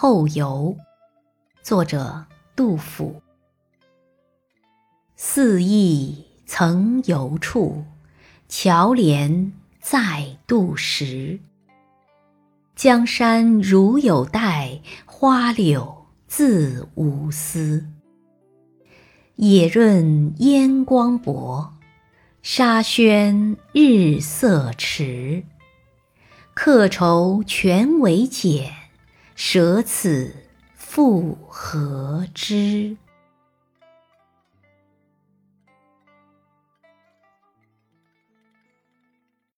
后游》，作者杜甫。四邑曾游处，桥连在渡时。江山如有待，花柳自无私。野润烟光薄，沙宣日色迟。客愁全为解，舍此复何之？